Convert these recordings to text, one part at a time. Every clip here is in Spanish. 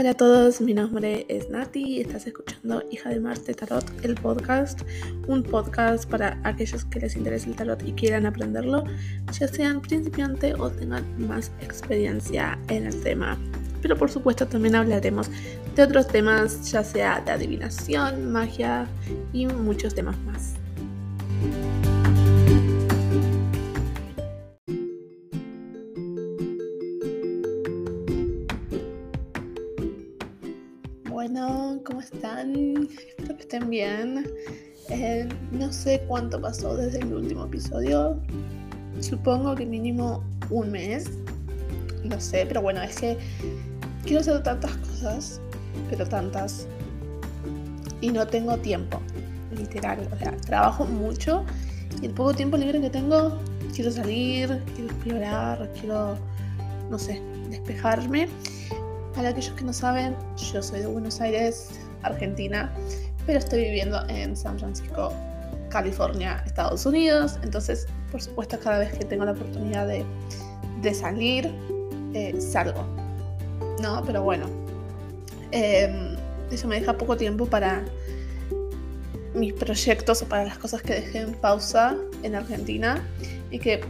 Hola a todos, mi nombre es Nati y estás escuchando Hija de Marte Tarot, el podcast, un podcast para aquellos que les interese el tarot y quieran aprenderlo, ya sean principiantes o tengan más experiencia en el tema. Pero por supuesto también hablaremos de otros temas, ya sea de adivinación, magia y muchos temas más. Sé cuánto pasó desde el último episodio. Supongo que mínimo un mes. No sé, pero bueno, es que quiero hacer tantas cosas, pero tantas. Y no tengo tiempo, literal. O sea, trabajo mucho y el poco tiempo libre que tengo, quiero salir, quiero explorar, quiero, no sé, despejarme. Para aquellos que no saben, yo soy de Buenos Aires, Argentina, pero estoy viviendo en San Francisco, California, Estados Unidos. Entonces, por supuesto, cada vez que tengo la oportunidad de, salir, eh, salgo. No, pero bueno, em, eso me deja poco tiempo para mis proyectos o para las cosas que dejé en pausa en Argentina y que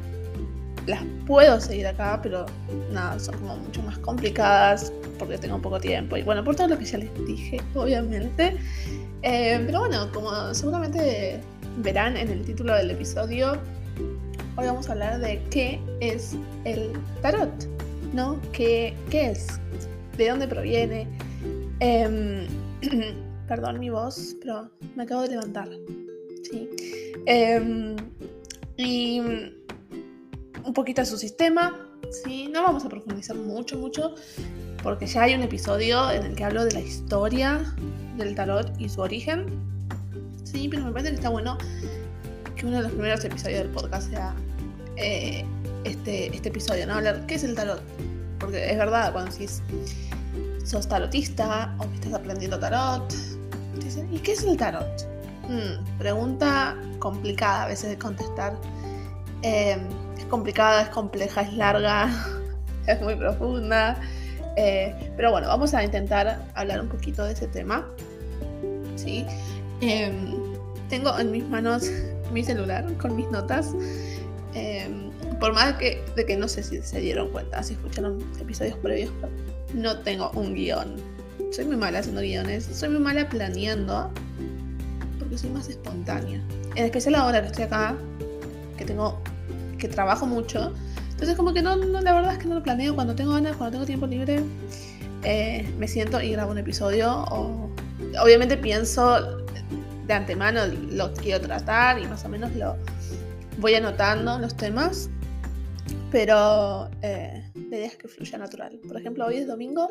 las puedo seguir acá, pero nada, son como mucho más complicadas porque tengo poco tiempo. Y bueno, por todo lo que ya les dije, obviamente. Eh, pero bueno, como seguramente verán en el título del episodio, hoy vamos a hablar de qué es el tarot, ¿no? ¿Qué, qué es? ¿De dónde proviene? Em, perdón mi voz, pero me acabo de levantar. Sí. Em, y un poquito de su sistema. ¿sí? No vamos a profundizar mucho, mucho, porque ya hay un episodio en el que hablo de la historia del tarot y su origen. Sí, pero me parece que está bueno que uno de los primeros episodios del podcast sea eh, este, este episodio, ¿no? Hablar qué es el tarot. Porque es verdad, cuando decís sos tarotista o que estás aprendiendo tarot, te ¿y qué es el tarot? Hmm, pregunta complicada a veces de contestar. Eh, es complicada, es compleja, es larga, es muy profunda. Eh, pero bueno, vamos a intentar hablar un poquito de ese tema. ¿sí? Em, tengo en mis manos mi celular con mis notas. Em, por más que, de que no sé si se dieron cuenta, si escucharon episodios previos, no tengo un guion. Soy muy mala haciendo guiones, soy muy mala planeando, porque soy más espontánea. En especial ahora que estoy acá, que tengo que trabajo mucho. Entonces como que no, la verdad es que no lo planeo. Cuando tengo ganas, cuando tengo tiempo libre, eh, me siento y grabo un episodio. O, obviamente pienso de antemano lo quiero tratar y más o menos lo voy anotando los temas. Pero eh, la que fluya natural. Por ejemplo, hoy es domingo,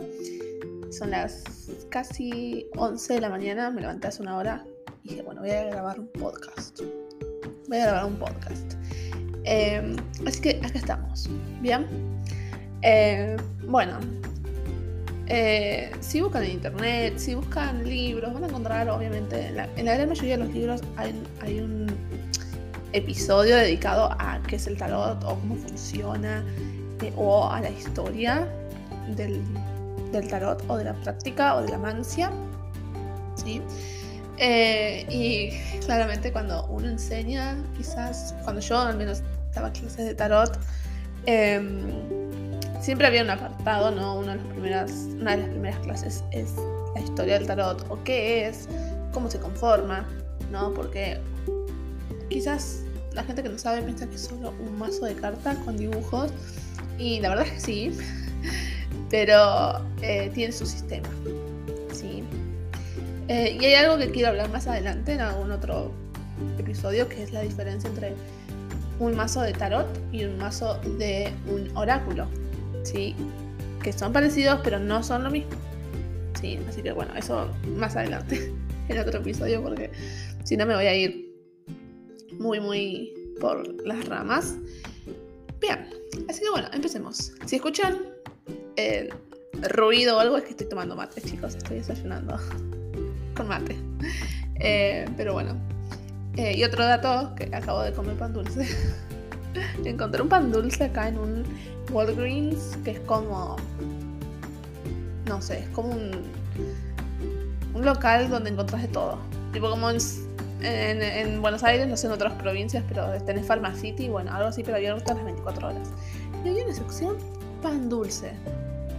son las casi 11 de la mañana, me levanté hace una hora y dije, bueno, voy a grabar un podcast. Voy a grabar un podcast. Em, así que acá estamos. Bien. Eh, bueno. Eh, si buscan en internet, si buscan libros, van a encontrar, obviamente, en la, gran mayoría de los libros hay, un episodio dedicado a qué es el tarot o cómo funciona eh, o a la historia del, del, tarot o de la práctica o de la mancia. ¿sí? Eh, y claramente cuando uno enseña, quizás, cuando yo al menos estaba clases de tarot, em, siempre había un apartado, ¿no? Una de, las primeras, una de las primeras clases es la historia del tarot, o qué es, cómo se conforma, ¿no? Porque quizás la gente que no sabe piensa que es solo un mazo de cartas con dibujos, y la verdad es que sí, pero eh, tiene su sistema, ¿sí? Eh, y hay algo que quiero hablar más adelante en algún otro episodio, que es la diferencia entre un mazo de tarot y un mazo de un oráculo, Que son parecidos, pero no son lo mismo. Sí, así que bueno, eso más adelante en otro episodio, porque si no me voy a ir muy, muy por las ramas. Bien, así que bueno, empecemos. Si escuchan el ruido o algo, es que estoy tomando mate, chicos, estoy desayunando con mate. Eh, pero bueno. Eh, y otro dato, que acabo de comer pan dulce. Encontré un pan dulce acá en un Walgreens, que es como... no sé, es como un, un local donde encontrás de todo. Tipo como en, en, Buenos Aires, no sé en otras provincias, pero tenés Pharmacity, bueno, algo así, pero abierto las 24 horas. Y había una sección pan dulce.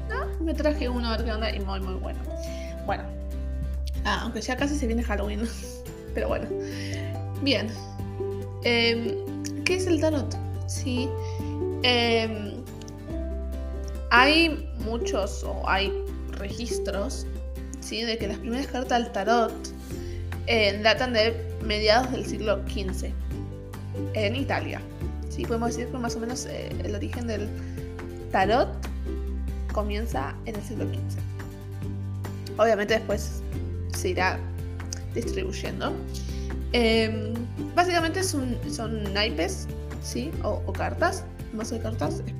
¿no? Me traje uno a ver qué onda y muy, muy bueno. Bueno, ah, aunque ya casi se viene Halloween, pero bueno. Bien. Em, ¿Qué es el tarot? Sí. Em, hay muchos o hay registros ¿sí? de que las primeras cartas del tarot eh, datan de mediados del siglo XV en Italia. ¿sí? Podemos decir que más o menos eh, el origen del tarot comienza en el siglo XV. Obviamente después se irá distribuyendo. Em, básicamente son, naipes, ¿sí? O, cartas, de cartas. Esperen,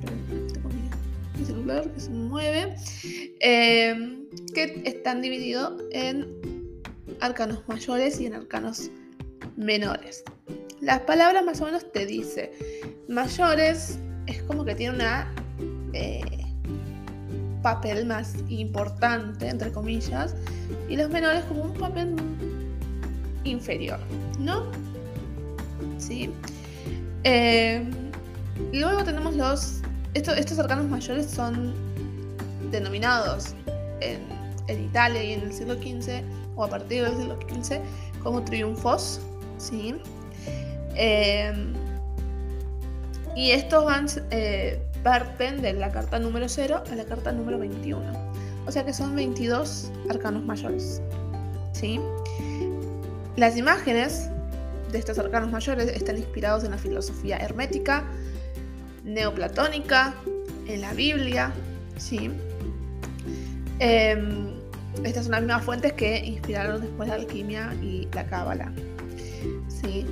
tengo mi, que se mueve. Em, que están divididos en arcanos mayores y en arcanos menores. Las palabras más o menos te dice. Mayores es como que tiene una eh, papel más importante, entre comillas, y los menores como un papel inferior, ¿no? Sí. Eh, luego tenemos los... estos arcanos mayores son denominados en, Italia y en el siglo XV, o a partir del siglo XV, como triunfos, ¿sí? Eh, y estos van, eh, parten de la carta número 0 a la carta número 21. O sea que son 22 arcanos mayores. ¿sí? Las imágenes de estos arcanos mayores están inspirados en la filosofía hermética, neoplatónica, en la Biblia. ¿sí? Em, estas son las mismas fuentes que inspiraron después la alquimia y la cábala. ¿sí?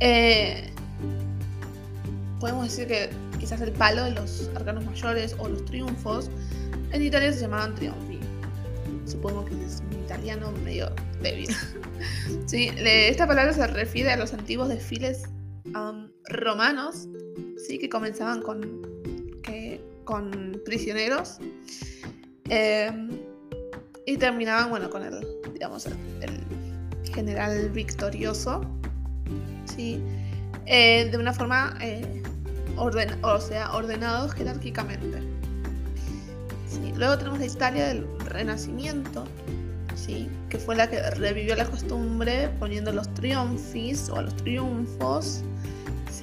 Eh, podemos decir que quizás el palo de los arcanos mayores o los triunfos en Italia se llamaban triunfi. Supongo que es un italiano medio débil. sí, esta palabra se refiere a los antiguos desfiles romanos, sí, que comenzaban con, con prisioneros em, y terminaban, bueno, con el, digamos, el, general victorioso, sí, eh, de una forma eh, o sea, jerárquicamente. Luego tenemos la Italia del Renacimiento, ¿sí? que fue la que revivió la costumbre poniendo los triunfis o los triunfos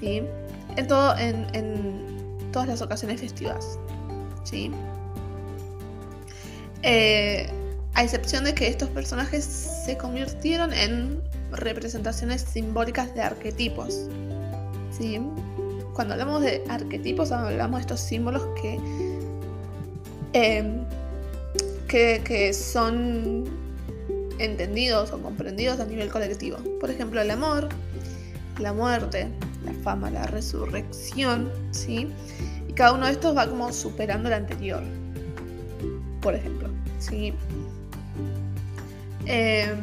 en, todo, en, todas las ocasiones festivas. ¿sí? Eh, a excepción de que estos personajes se convirtieron en representaciones simbólicas de arquetipos. ¿sí? cuando hablamos de arquetipos, hablamos de estos símbolos em, que, que, son entendidos o comprendidos a nivel colectivo. Por ejemplo, el amor, la muerte, la fama, la resurrección, ¿sí? Y cada uno de estos va como superando el anterior. Por ejemplo, ¿sí? Em,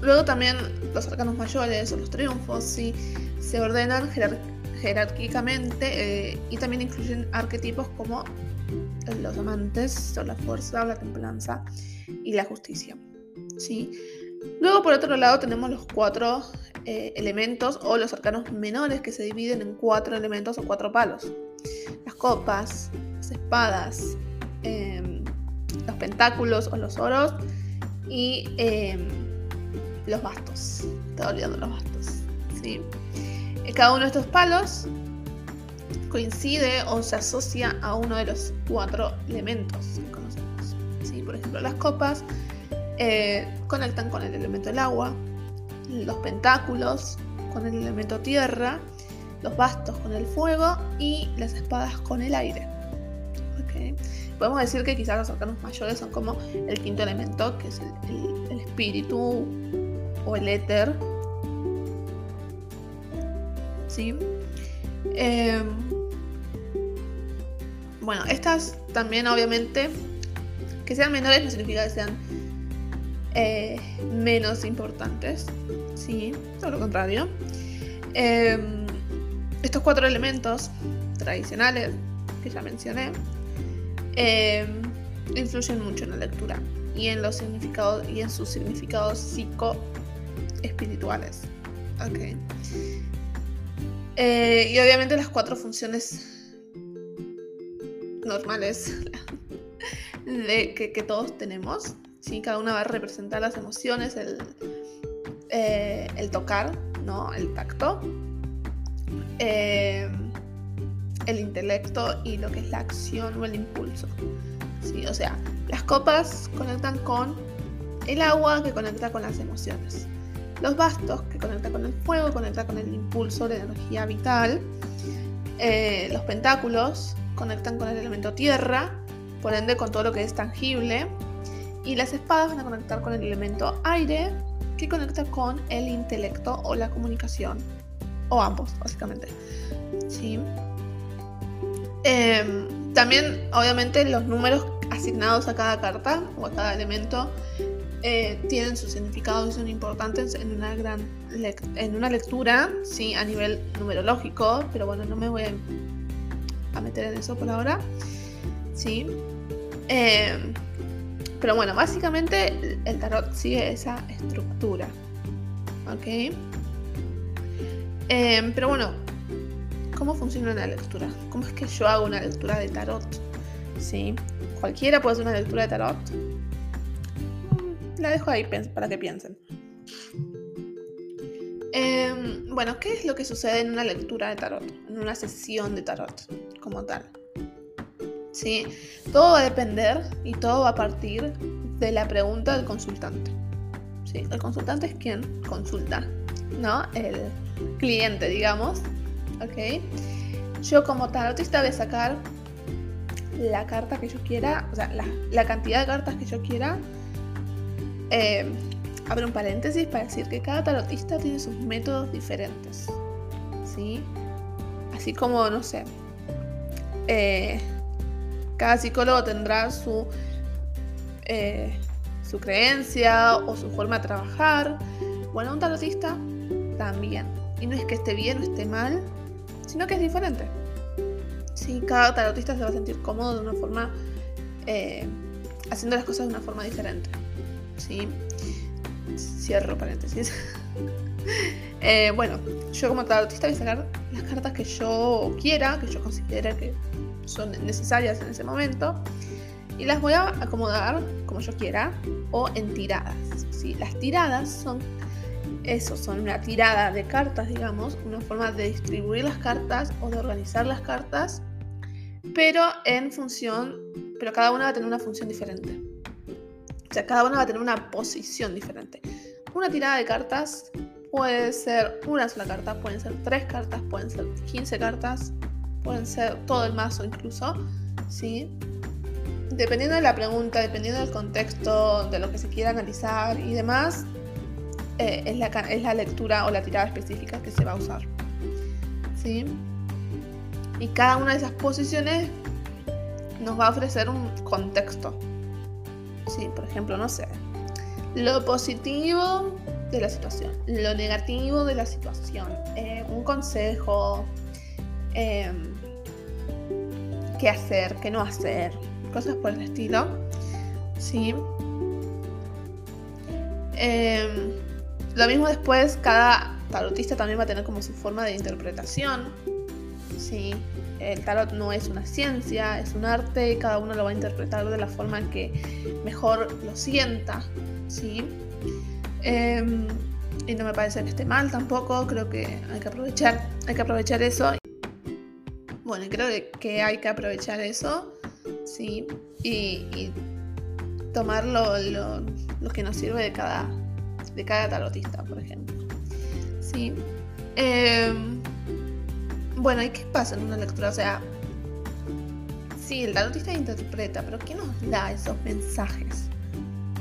luego también los arcanos mayores o los triunfos, ¿sí? Se ordenan jerárquicamente eh, y también incluyen arquetipos como los amantes, la fuerza, la templanza y la justicia. ¿sí? Luego, por otro lado, tenemos los cuatro eh, elementos o los arcanos menores que se dividen en cuatro elementos o cuatro palos. Las copas, las espadas, em, los pentáculos o los oros y em, los bastos. Estaba olvidando los bastos. ¿sí? Cada uno de estos palos coincide o se asocia a uno de los cuatro elementos que conocemos. ¿sí? Por ejemplo, las copas eh, conectan con el elemento del agua, los pentáculos con el elemento tierra, los bastos con el fuego y las espadas con el aire. Podemos decir que quizás los arcanos mayores son como el quinto elemento, que es el espíritu o el éter. Em, bueno, estas también obviamente, que sean menores no significa que sean eh, menos importantes, ¿sí? Todo lo contrario. Em, estos cuatro elementos tradicionales que ya mencioné, em, influyen mucho en la lectura y en los significados y en sus significados psico espirituales. Okay. Eh, y obviamente las cuatro funciones normales de, que, todos tenemos. ¿Sí? Cada una va a representar las emociones, el, eh, el tocar, ¿no? el tacto, eh, el intelecto y lo que es la acción o el impulso. ¿sí? O sea, las copas conectan con el agua que conecta con las emociones. Los bastos que conectan con el fuego, conecta con el impulso, la energía vital. Eh, los pentáculos conectan con el elemento tierra, por ende con todo lo que es tangible. Y las espadas van a conectar con el elemento aire, que conecta con el intelecto o la comunicación. O ambos, básicamente. ¿Sí? Em, también, obviamente, los números asignados a cada carta o a cada elemento eh, tienen su significado y son importantes en una gran en una lectura, sí, a nivel numerológico, pero bueno, no me voy a, meter en eso por ahora, sí. Em, pero bueno, básicamente el tarot sigue esa estructura, ¿ok? Em, pero bueno, ¿cómo funciona una lectura? ¿Cómo es que yo hago una lectura de tarot? ¿Sí? ¿Cualquiera puede hacer una lectura de tarot? La dejo ahí para que piensen. Em, bueno, ¿qué es lo que sucede en una lectura de tarot? En una sesión de tarot, como tal. ¿Sí? Todo va a depender y todo va a partir de la pregunta del consultante. ¿Sí? El consultante es quien consulta, ¿no? El cliente, digamos. ¿Ok? Yo como tarotista voy a sacar la carta que yo quiera, o sea, la, cantidad de cartas que yo quiera eh, abro un paréntesis para decir que cada tarotista tiene sus métodos diferentes. ¿Sí? Así como, no sé, eh, cada psicólogo tendrá su, eh, su creencia o su forma de trabajar. Bueno, un tarotista también. Y no es que esté bien o esté mal, sino que es diferente. Sí, cada tarotista se va a sentir cómodo de una forma, haciendo las cosas de una forma diferente. ¿sí? Cierro paréntesis. Eh, bueno, yo como tarotista voy a sacar las cartas que yo quiera, que yo considere que son necesarias en ese momento, y las voy a acomodar como yo quiera o en tiradas. ¿sí? Las tiradas son eso, son una tirada de cartas, digamos, una forma de distribuir las cartas o de organizar las cartas, pero en función, pero cada una va a tener una función diferente. O sea, cada una va a tener una posición diferente. Una tirada de cartas puede ser una sola carta, pueden ser tres cartas, pueden ser 15 cartas, pueden ser todo el mazo incluso, ¿sí? Dependiendo de la pregunta, dependiendo del contexto, de lo que se quiera analizar y demás, eh, es, la, es la lectura o la tirada específica que se va a usar. ¿Sí? Y cada una de esas posiciones nos va a ofrecer un contexto Sí, por ejemplo, no sé. Lo positivo de la situación, lo negativo de la situación, eh, un consejo, em, qué hacer, qué no hacer, cosas por el estilo. Sí. Em, lo mismo después, cada tarotista también va a tener como su forma de interpretación. Sí el tarot no es una ciencia, es un arte, cada uno lo va a interpretar de la forma que mejor lo sienta, ¿sí? Em, y no me parece que esté mal tampoco, creo que hay que aprovechar, hay que aprovechar eso. Bueno, creo que hay que aprovechar eso, ¿sí? Y, tomar lo, que nos sirve de cada, de cada tarotista, por ejemplo. ¿sí? Em, bueno, ¿y qué pasa en una lectura? O sea, sí, el tarotista interpreta, pero ¿qué nos da esos mensajes?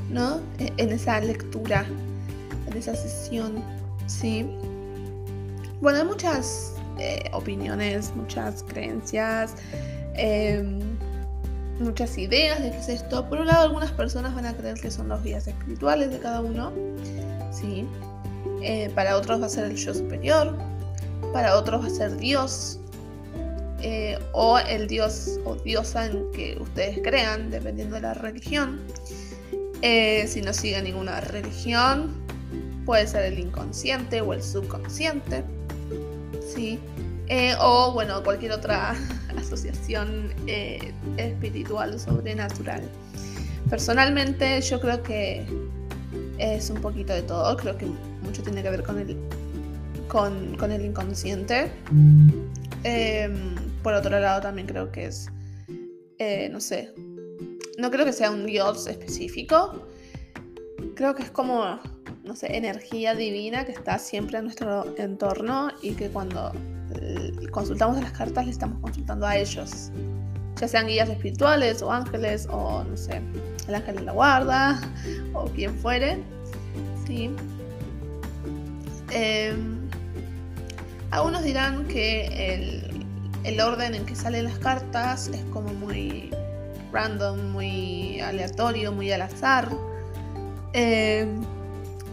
¿No? E, en esa lectura, en esa sesión, ¿sí? Bueno, hay muchas eh, opiniones, muchas creencias, em, muchas ideas de qué es esto. Por un lado, algunas personas van a creer que son los guías espirituales de cada uno, ¿sí? Eh, para otros va a ser el yo superior, para otros va a ser Dios. eh, o el dios o diosa en que ustedes crean, dependiendo de la religión. Si no siguen ninguna religión, puede ser el inconsciente o el subconsciente. ¿Sí? Eh, o bueno, cualquier otra asociación espiritual o sobrenatural. Personalmente yo creo que es un poquito de todo, creo que mucho tiene que ver con el, con, el inconsciente. Em, por otro lado también creo que es, eh, no sé, no creo que sea un dios específico, creo que es como, no sé, energía divina que está siempre en nuestro entorno y que cuando eh, consultamos las cartas le estamos consultando a ellos ya sean guías espirituales o ángeles o no sé, el ángel de la guarda o quien fuere. ¿sí? Em, algunos dirán que el, el, orden en que salen las cartas es como muy random, muy aleatorio, muy al azar. Em,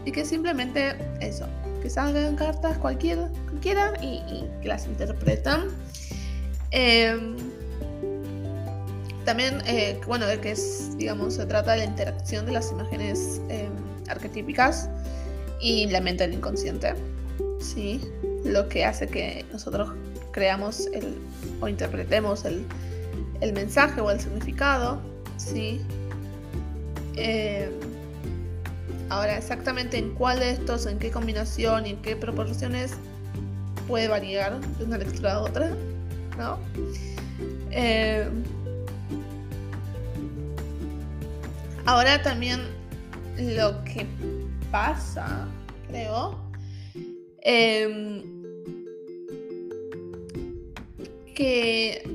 y que simplemente eso, que salgan cartas cualquiera, cualquiera y, y que las interpretan. Eh, también, eh, bueno, que es, digamos, se trata de la interacción de las imágenes eh, arquetípicas y la mente del inconsciente, ¿sí? Lo que hace que nosotros creamos el, o interpretemos el, el mensaje o el significado, ¿sí? Eh, ahora, exactamente en cuál de estos, en qué combinación y en qué proporciones puede variar de una lectura a otra, ¿no? Eh, Ahora también lo que pasa, creo, em, que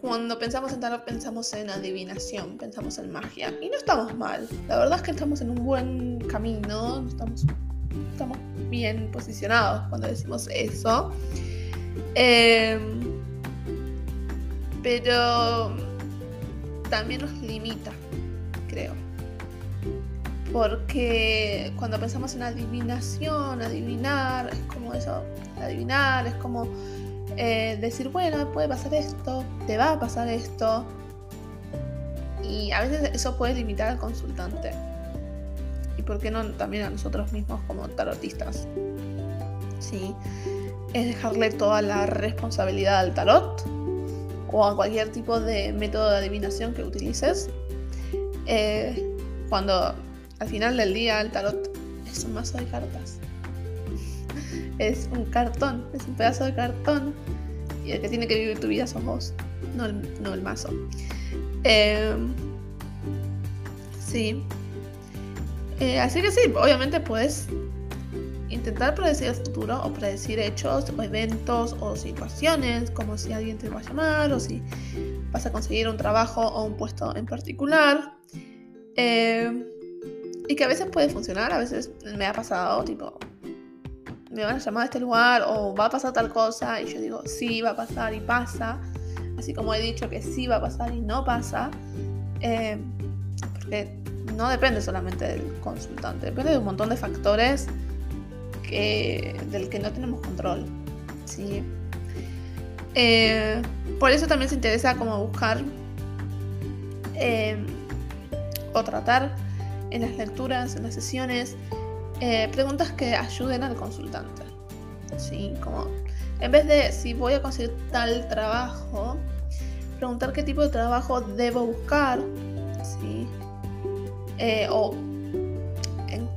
cuando pensamos en tarot pensamos en adivinación, pensamos en magia. Y no estamos mal. La verdad es que estamos en un buen camino, estamos, estamos bien posicionados cuando decimos eso. Em, pero también nos limita, creo porque cuando pensamos en adivinación, adivinar, es como eso, adivinar, es como eh, decir, bueno, puede pasar esto, te va a pasar esto. Y a veces eso puede limitar al consultante. Y por qué no también a nosotros mismos como tarotistas. Sí. Es dejarle toda la responsabilidad al tarot o a cualquier tipo de método de adivinación que utilices. Eh, cuando al final del día el tarot es un mazo de cartas. Es un cartón, es un pedazo de cartón. Y el que tiene que vivir tu vida sos vos, no el, mazo. Em, sí. Eh, así que sí, obviamente puedes intentar predecir el futuro o predecir hechos o eventos o situaciones, como si alguien te va a llamar o si vas a conseguir un trabajo o un puesto en particular. Eh, y que a veces puede funcionar, a veces me ha pasado, tipo, me van a llamar a este lugar o va a pasar tal cosa y yo digo, sí, va a pasar y pasa, así como he dicho que sí va a pasar y no pasa, eh, porque no depende solamente del consultante, depende de un montón de factores que, del que no tenemos control. ¿sí? Eh, por eso también se interesa como buscar eh, o tratar en las lecturas, en las sesiones, eh, preguntas que ayuden al consultante. ¿sí? Como en vez de si voy a conseguir tal trabajo, preguntar qué tipo de trabajo debo buscar, ¿sí? Eh, o en,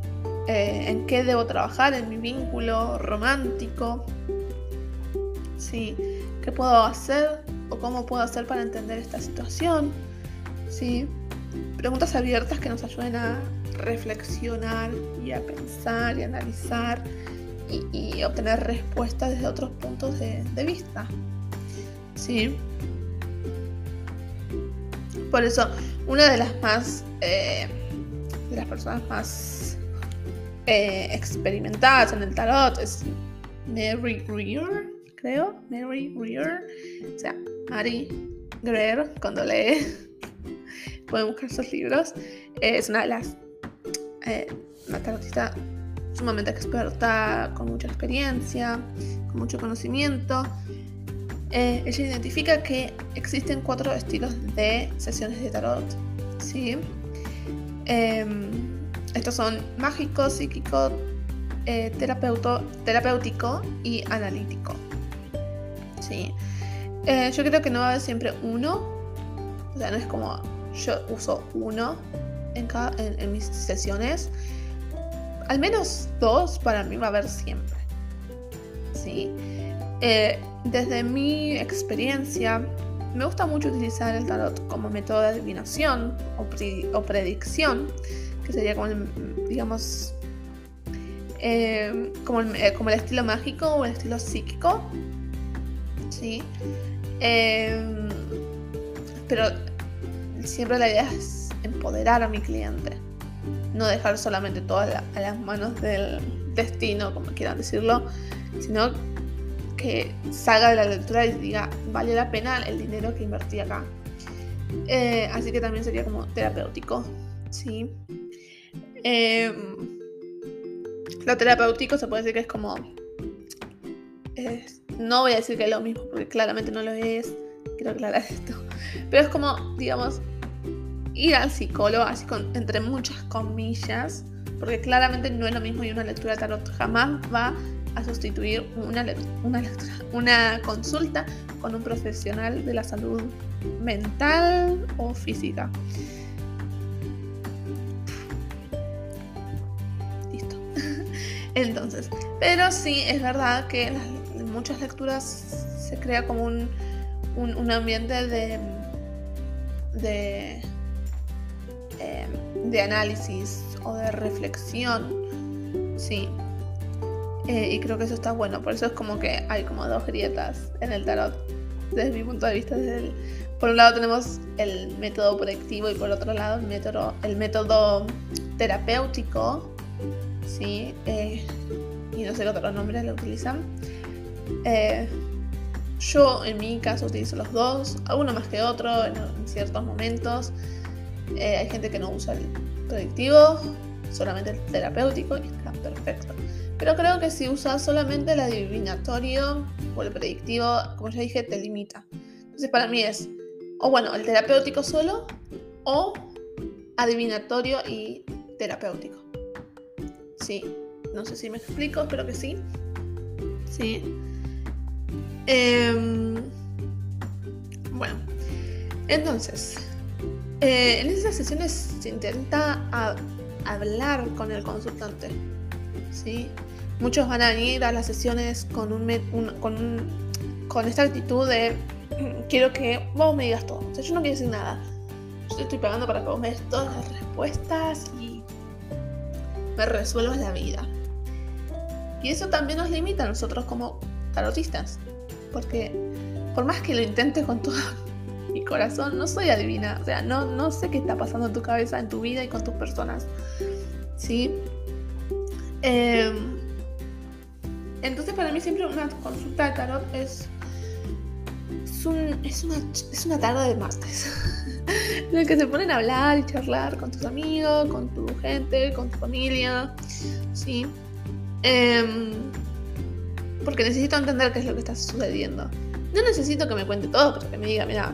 eh, en, qué debo trabajar en mi vínculo romántico, ¿sí? ¿Qué puedo hacer o cómo puedo hacer para entender esta situación? ¿sí? preguntas abiertas que nos ayuden a reflexionar y a pensar y analizar y, obtener respuestas desde otros puntos de, vista. ¿Sí? Por eso, una de las más. Eh, de las personas más eh, experimentadas en el tarot es Mary Greer, creo. Mary Greer. O sea, Mary Greer, cuando lee pueden buscar sus libros. es una de las. Eh, una tarotista sumamente experta, con mucha experiencia, con mucho conocimiento. Eh, ella identifica que existen cuatro estilos de sesiones de tarot. ¿sí? Em, estos son mágico, psíquico, eh, terapéutico y analítico. ¿sí? Eh, yo creo que no va a haber siempre uno. O sea, no es como yo uso uno en, en mis sesiones. Al menos dos para mí va a haber siempre. ¿sí? Eh, desde mi experiencia, me gusta mucho utilizar el tarot como método de adivinación o, predicción, que sería como, el, digamos, eh, como, el, eh, como, el, estilo mágico o el estilo psíquico. ¿sí? pero siempre la idea es empoderar a mi cliente, no dejar solamente todo a las manos del destino, como quieran decirlo, sino que salga de la lectura y diga, vale la pena el dinero que invertí acá. Eh, así que también sería como terapéutico, ¿sí? Em, lo terapéutico se puede decir que es como... no voy a decir que es lo mismo, porque claramente no lo es, quiero aclarar esto. Pero es como, digamos, ir al psicólogo, así con, entre muchas comillas, porque claramente no es lo mismo y una lectura de tarot jamás va a sustituir una, una, consulta con un profesional de la salud mental o física. Listo. Entonces, pero sí es verdad que en muchas lecturas se crea como un, un, ambiente de, de, em, de análisis o de reflexión. Sí, eh, y creo que eso está bueno, por eso es como que hay como dos grietas en el tarot, desde mi punto de vista. Por un lado tenemos el método proyectivo y por otro lado el método, terapéutico, ¿sí? Eh, y no sé qué otros nombres lo utilizan. Eh, yo en mi caso utilizo los dos, alguno más que otro en, ciertos momentos. Hay gente que no usa el proyectivo, solamente el terapéutico y está perfecto. Pero creo que si usas solamente el adivinatorio o el predictivo, como ya dije, te limita. Entonces para mí es, o bueno, el terapéutico solo o adivinatorio y terapéutico. Sí, no sé si me explico, espero que sí. Sí. Em, bueno, entonces, eh, en esas sesiones se intenta hablar con el consultante. ¿sí? Muchos van a ir a las sesiones con, esta actitud de quiero que vos me digas todo. Yo no quiero decir nada. Yo te estoy pagando para que vos me des todas las respuestas y me resuelvas la vida. Y eso también nos limita a nosotros como tarotistas. Porque por más que lo intentes con todo mi corazón, no soy adivina. O sea, no, no sé qué está pasando en tu cabeza, en tu vida y con tus personas. ¿Sí? Eh, entonces para mí siempre una consulta de tarot es, es, una, es una tarde de martes. en el que se ponen a hablar y charlar con tus amigos, con tu gente, con tu familia. ¿sí? Em, porque necesito entender qué es lo que está sucediendo. No necesito que me cuente todo, pero que me diga, mira,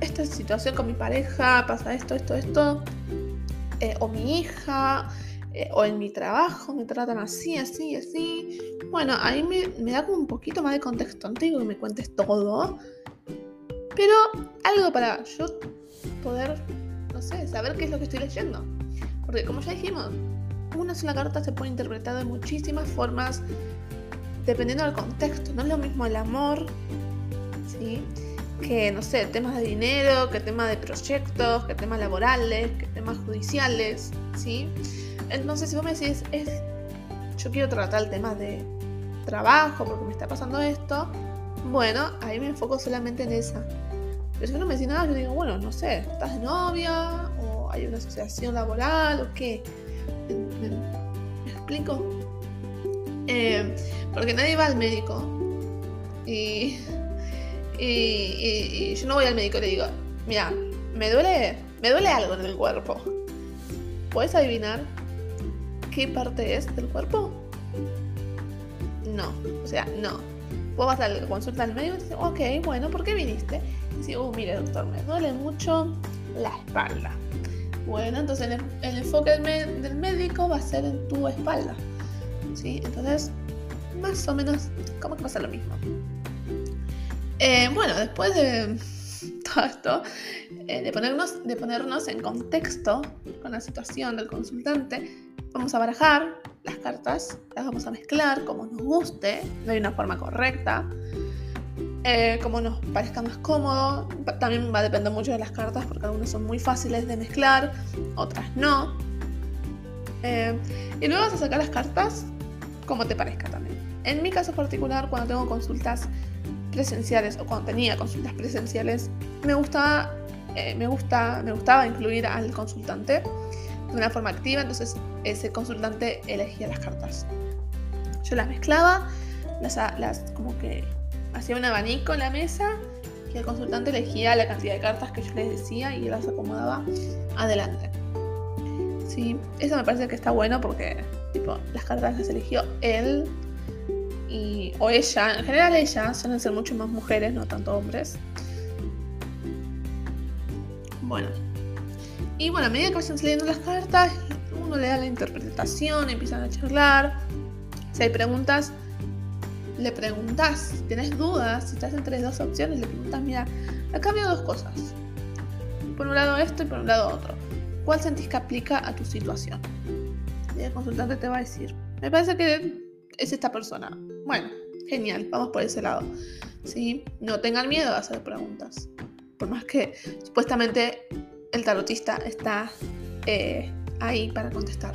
esta situación con mi pareja, pasa esto, esto, esto. Eh, o mi hija, eh, o en mi trabajo me tratan así, así, así. Bueno, ahí me, me, da como un poquito más de contexto. No que me cuentes todo, pero algo para yo poder, no sé, saber qué es lo que estoy leyendo. Porque como ya dijimos, una sola carta se puede interpretar de muchísimas formas dependiendo del contexto. No es lo mismo el amor, ¿sí? Que, no sé, temas de dinero, que temas de proyectos, que temas laborales, que temas judiciales, ¿sí? Entonces, si vos me decís, es, yo quiero tratar el tema de trabajo porque me está pasando esto, bueno, ahí me enfoco solamente en esa. Pero si no me decís nada, yo digo, bueno, no sé, ¿estás de novia? ¿O hay una asociación laboral? ¿O qué? ¿Me, explico? Eh, porque nadie va al médico y, y, yo no voy al médico y le digo, mira, me duele, me duele algo en el cuerpo. ¿Puedes adivinar? qué parte es del cuerpo? No, o sea, no. vos vas a la consulta al médico y dices, ok, bueno, ¿por qué viniste? Y dices, uh, mire doctor, me duele mucho la espalda. Bueno, entonces el, enfoque del, médico va a ser en tu espalda. ¿sí? Entonces, más o menos, que pasa lo mismo. Eh, bueno, después de todo esto, eh, de, ponernos, de ponernos en contexto con la situación del consultante, vamos a barajar las cartas, las vamos a mezclar como nos guste, no hay una forma correcta, eh, como nos parezca más cómodo. También va a depender mucho de las cartas porque algunas son muy fáciles de mezclar, otras no. Y luego vas a sacar las cartas como te parezca también. En mi caso particular, cuando tengo consultas presenciales o cuando tenía consultas presenciales, me gustaba, eh, me gusta, me gustaba incluir al consultante de una forma activa, entonces ese consultante elegía las cartas. Yo las mezclaba, las, las como que hacía un abanico en la mesa y el consultante elegía la cantidad de cartas que yo les decía y las acomodaba adelante. Sí, eso me parece que está bueno porque tipo, las cartas las eligió él y, o ella, en general ella, suelen ser mucho más mujeres, no tanto hombres. Bueno, y bueno, a medida que vayan saliendo las cartas, uno le da la interpretación, empiezan a charlar. Si hay preguntas, le preguntas, si tienes dudas, si estás entre dos opciones, le preguntas, mira, acá veo dos cosas. Por un lado esto y por un lado otro. ¿Cuál sentís que aplica a tu situación? Y el consultante te va a decir, me parece que es esta persona. Bueno, genial, vamos por ese lado. ¿Sí? No tengan miedo a hacer preguntas. Por más que supuestamente el tarotista está eh, ahí para contestar.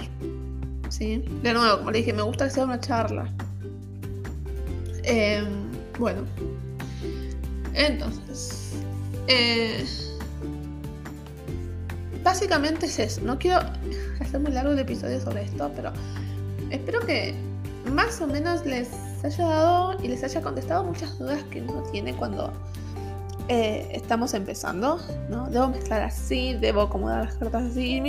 ¿Sí? De nuevo, como le dije, me gusta que sea una charla. Em, bueno, entonces, eh, básicamente es eso. No quiero hacer muy largo el episodio sobre esto, pero espero que más o menos les haya dado y les haya contestado muchas dudas que uno tiene cuando eh, estamos empezando, ¿no? Debo mezclar así, debo acomodar las cartas así.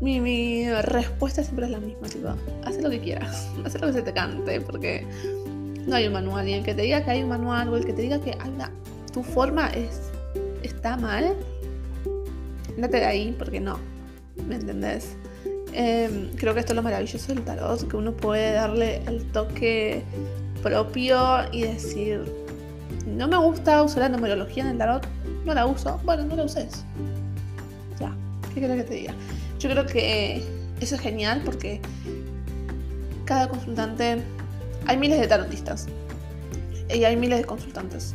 mi, mi, respuesta siempre es la misma, tipo, haz lo que quieras, haz lo que se te cante, porque no hay un manual. Y el que te diga que hay un manual o el que te diga que hay tu forma es, está mal, date de ahí, porque no, ¿me entendés? Em, creo que esto es lo maravilloso del tarot, que uno puede darle el toque propio y decir, no me gusta usar la numerología en el tarot, no la uso, bueno, no la uses. Ya, ¿qué querés que te diga? Yo creo que eso es genial porque cada consultante, hay miles de tarotistas y hay miles de consultantes.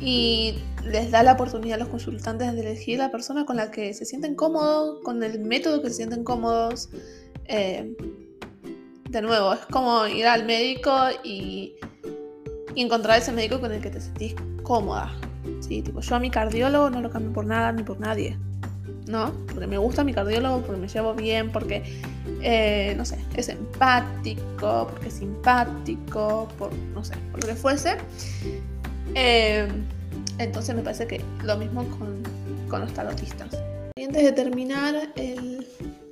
Y les da la oportunidad a los consultantes de elegir la persona con la que se sienten cómodos, con el método que se sienten cómodos. Eh, de nuevo, es como ir al médico y y encontrar ese médico con el que te sentís cómoda. ¿sí? Tipo, yo a mi cardiólogo no lo cambio por nada ni por nadie. ¿No? Porque me gusta mi cardiólogo, porque me llevo bien, porque, eh, no sé, es empático, porque es simpático, por, no sé, por lo que fuese. Eh, entonces me parece que lo mismo con, con los tarotistas. Y antes de terminar el,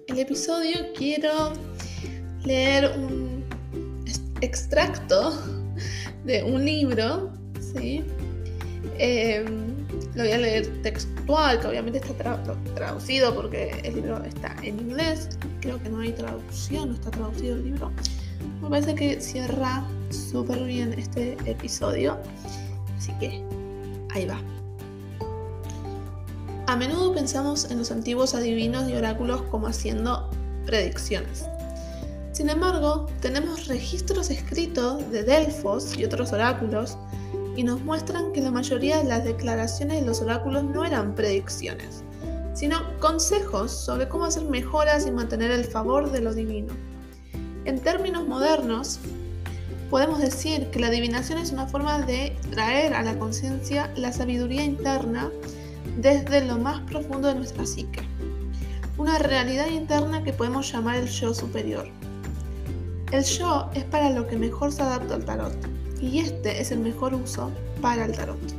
el episodio, quiero leer un extracto de un libro, ¿sí? Em, lo voy a leer textual, que obviamente está traducido porque el libro está en inglés. Creo que no hay traducción, no está traducido el libro. Me parece que cierra súper bien este episodio. Así que ahí va. A menudo pensamos en los antiguos adivinos y oráculos como haciendo predicciones. Sin embargo, tenemos registros escritos de Delfos y otros oráculos y nos muestran que la mayoría de las declaraciones de los oráculos no eran predicciones, sino consejos sobre cómo hacer mejoras y mantener el favor de lo divino. En términos modernos, podemos decir que la adivinación es una forma de traer a la conciencia la sabiduría interna desde lo más profundo de nuestra psique, una realidad interna que podemos llamar el yo superior. El yo es para lo que mejor se adapta al tarot y este es el mejor uso para el tarot.